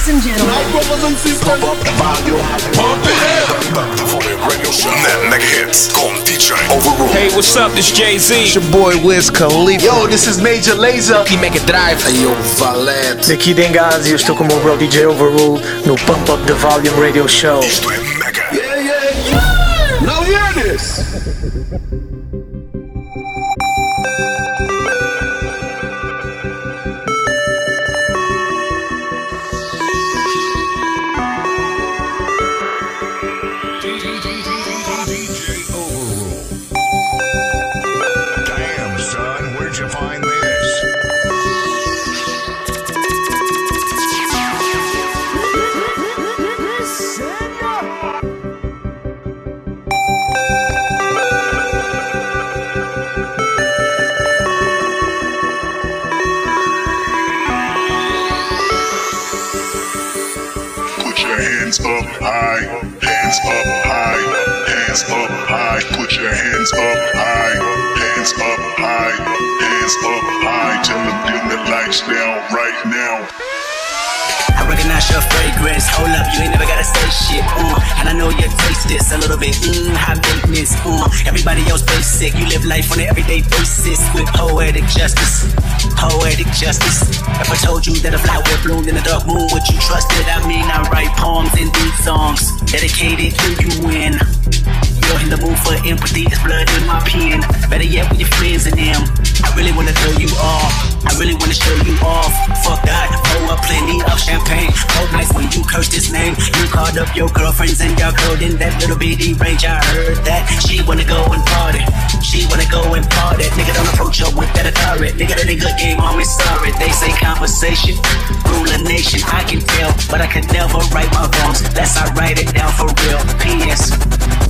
Ladies and gentlemen. Now, brothers and sisters, pump up the volume. Pump it up. The Radio Show. Net Mega Hits con DJ Overrule. Hey, what's up? This Jay Z. It's your boy Wiz Khalifa. Yo, this is Major Lazer. make Mega Drive. Hey, yo, Valete. Daqui Dengazi, eu estou com o meu bro DJ Overrule no Pump Up the Volume Radio Show. Isto é this a little bit. Mmm, high maintenance. Uh, everybody else basic. You live life on an everyday basis with poetic justice. Poetic justice. If I told you that a flower bloomed in the dark moon, would you trust it? I mean, I write poems and beat songs dedicated to you win. Mood for empathy, it's blood in my pen. Better yet, with your friends and them. I really wanna throw you off. I really wanna show you off. Fuck that, pour up plenty of champagne. Cold nights when you curse this name. You called up your girlfriends and y'all curled in that little bitty range. I heard that she wanna go and party. She wanna go and party. Nigga don't approach her with that authority. Nigga that ain't good game me sorry. They say conversation, rule a nation. I can tell, but I can never write my wrongs. That's I write it down for real. P.S.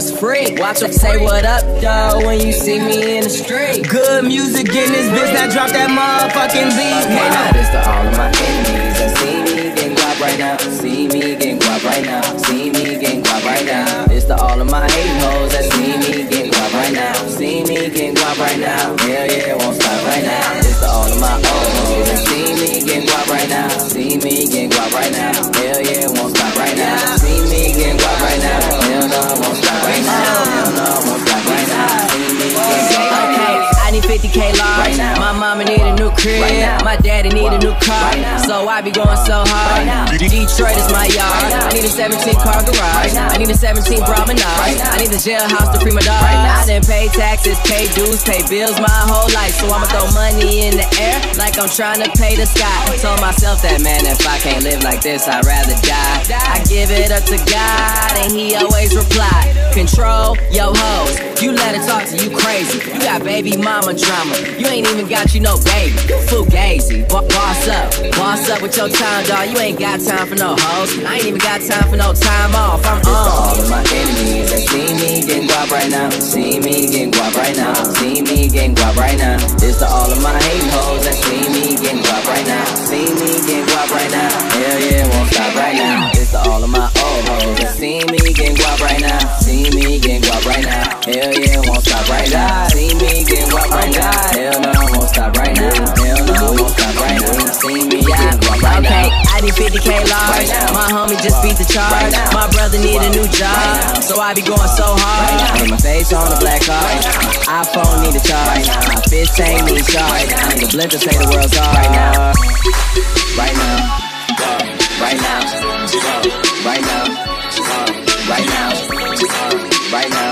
motherfuckers freak. Watch them say what up, though, when you see me in the street. Good music in this bitch. Now drop that motherfucking beat. Okay, now this to all of my enemies that see me getting guap right now. See me getting guap right now. See me getting guap right now. This to all of my hate hoes that see me getting guap right now. See me getting guap right now. Hell yeah, won't stop right now. This to all of my old hoes that see me getting guap right now. See me getting guap right now. Crib. New car. So I be going so hard. Detroit is my yard. I need a 17 car garage. I need a 17 promenade. I need a jailhouse to free my dog. I done pay taxes, pay dues, pay bills my whole life. So I'ma throw money in the air like I'm trying to pay the sky. Told myself that man, if I can't live like this, I'd rather die. I give it up to God, and He always reply. Control your hoes. You let her talk to you crazy. You got baby mama drama. You ain't even got you no baby. Fugazi. Bo- boss up. Boss up with your time, dog. You ain't got time for no hoes. I ain't even got time for no time off. I'm on. all of my enemies that see me getting guap right now. See me getting guap right now. See me getting guap right now. This to all of my hate hoes that see me getting guap right now. See me getting guap right now. Hell yeah, won't stop right now. This to all of my old hoes that see me getting guap right now. See me getting guap right now. Hell yeah, won't stop right now. See me getting guap right now. Hell no, won't stop right now. See me getting guap right now. Okay, I need 50k large. My homie just beat the charge. My brother need a new job, so I be going so hard. Put my face on the black card. My iPhone need a charge. My fist ain't need charge. I need a blend to say the world's hard. Right now, right now, right now, right now, right now, right now,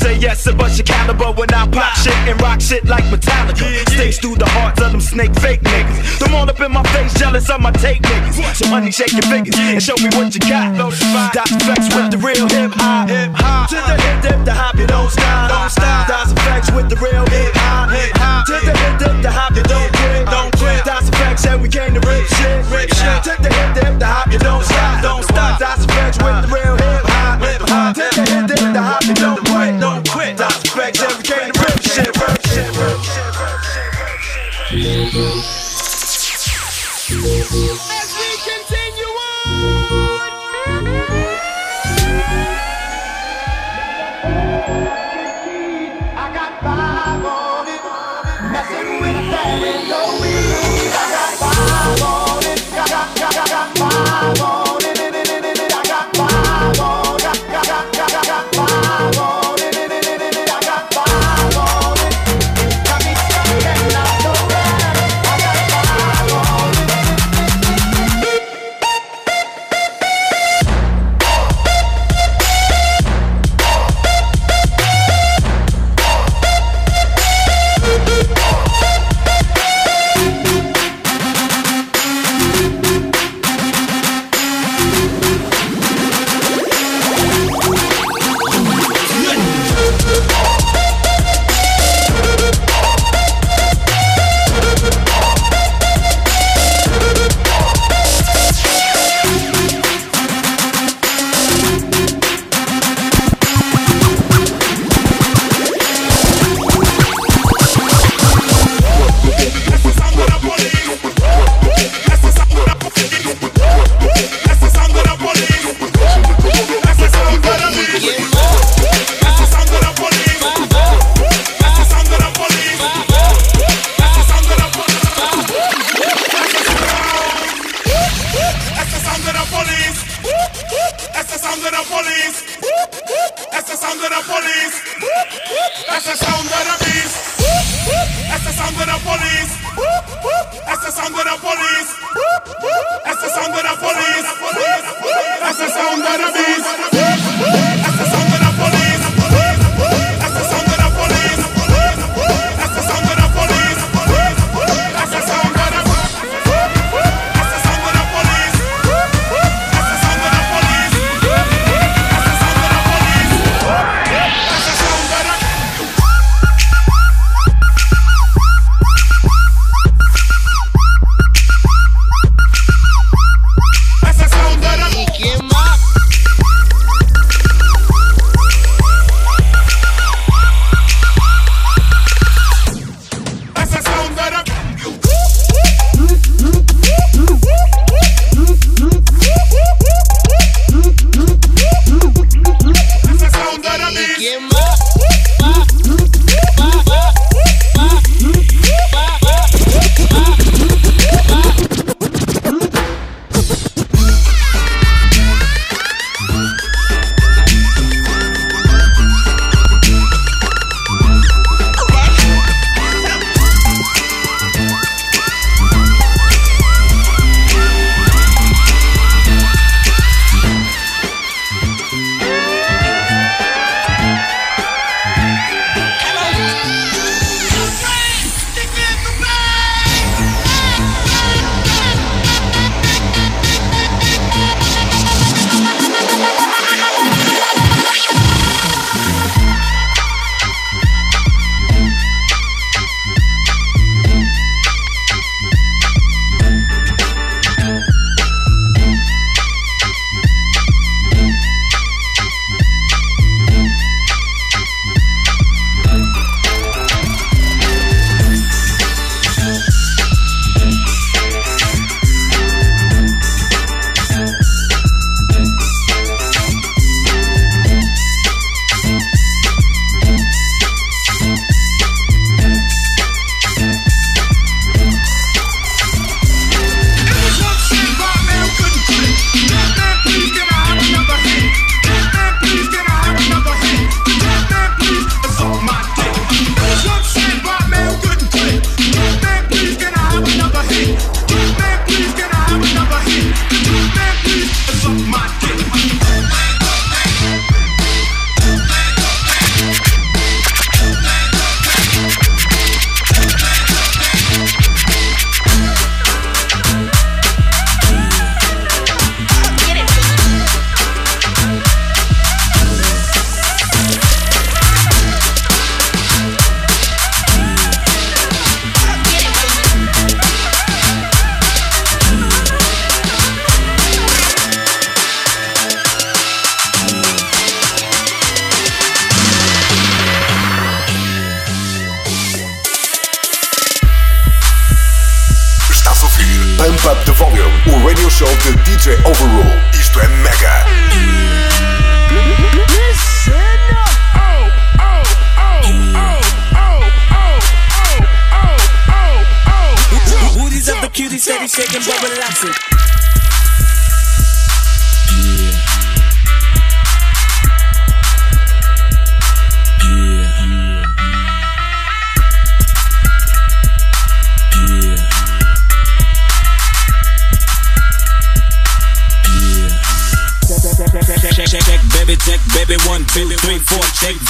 money, shake your shit and rock shit like Metallica. Yeah, yeah. Stays through the hearts of them snake fake niggas. Them all up in my face, jealous of my take niggas. Some money shaking figures and show me what you got. Dot flex with the real hip hop. To the hip dip, the hop, you don't stop. Don't stop. Dot flex with the real hip hop. To the hip dip, the hop, you don't quit. Don't quit. Dot flex and we came to rip shit. Rip shit. To the hip dip, the hop, you. Don't stop. As we continue on. Got. Messing with that and. I got five on it. Got, got, got, got five on it.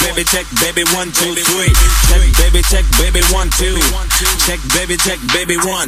baby, check, baby, one, two, three. Check, baby, check, baby, one, two. Check, baby, check, baby, one.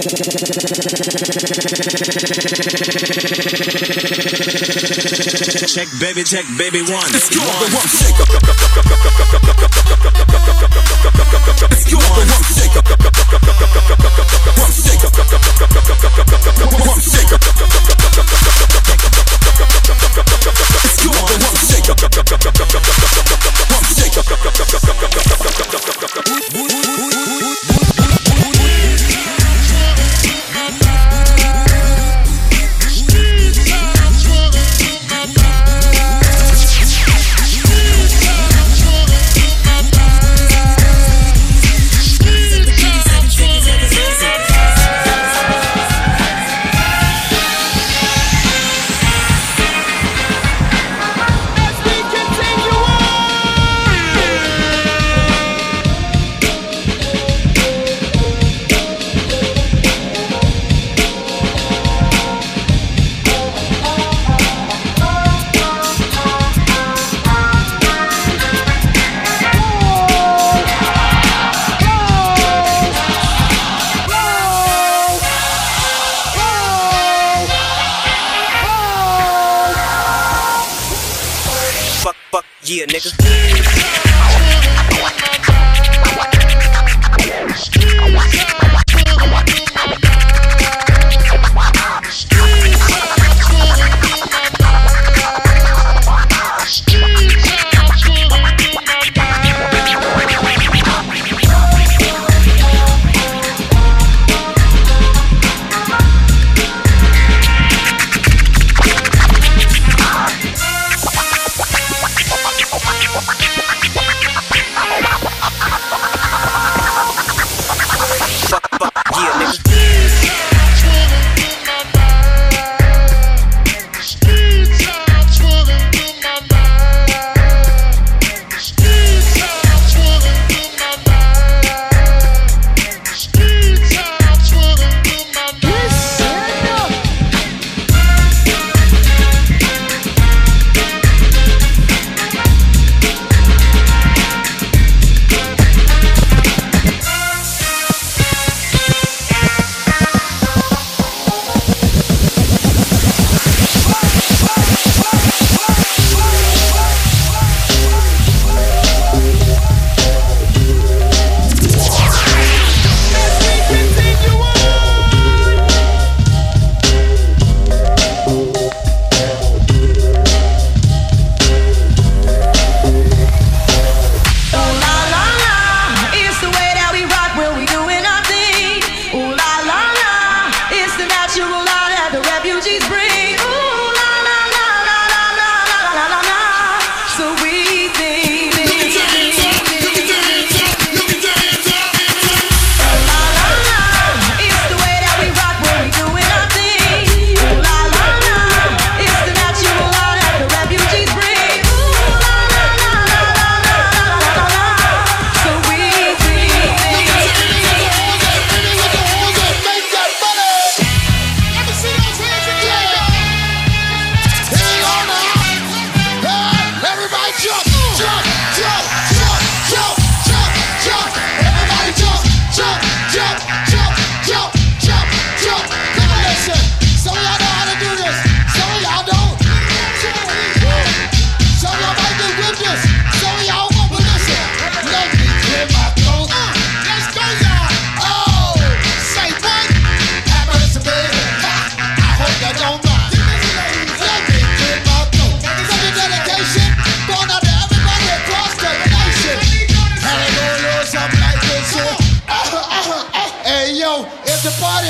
Let's go. The rump shaker. Let's go. The rump shaker. Rump shaker. Rump shaker. Let's go. The rump shaker. Rump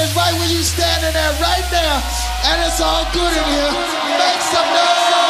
is right where you standing at right now. And it's all good in here. Make some noise.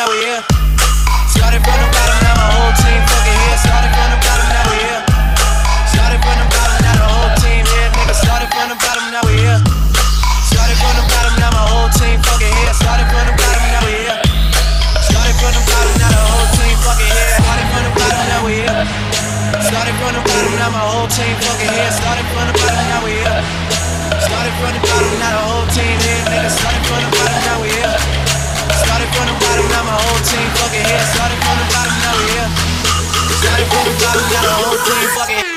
Now we. Started from the the fucking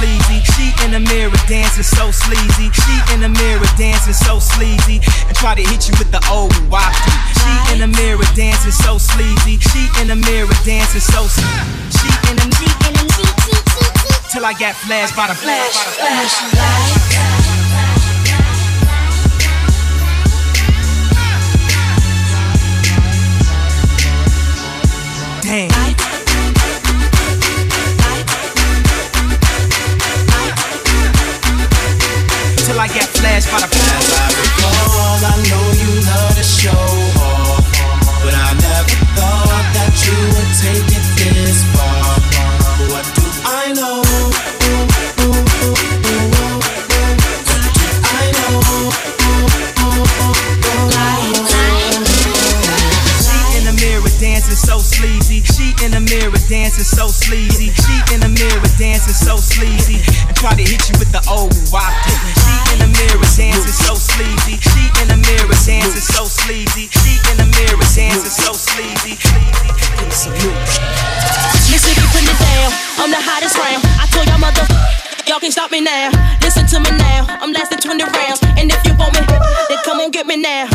sleazy. She in the mirror dancing so sleazy. She in the mirror dancing so sleazy. And try to hit you with the old wafty. She in the mirror dancing so sleazy. She in the mirror dancing so sleazy. She in the till I got flashed by the flash. flash. Damn. I get flashed by the flash. I recall, I know you love to show off, but I never thought that you would take it this far. What do I know? I She in the mirror dancing so sleazy. She in the mirror dancing so sleazy. She in the mirror dancing so sleazy. And try to hit you with the old wafty. She in the mirror dancing so sleazy. She in the mirror dancing so sleazy. She in the mirror dancing so sleazy. Mississippi, put it down. I'm the hottest round. I told y'all mother, y'all can't stop me now. Listen to me now. I'm lasting 20 rounds. And if you want me, then come on get me now.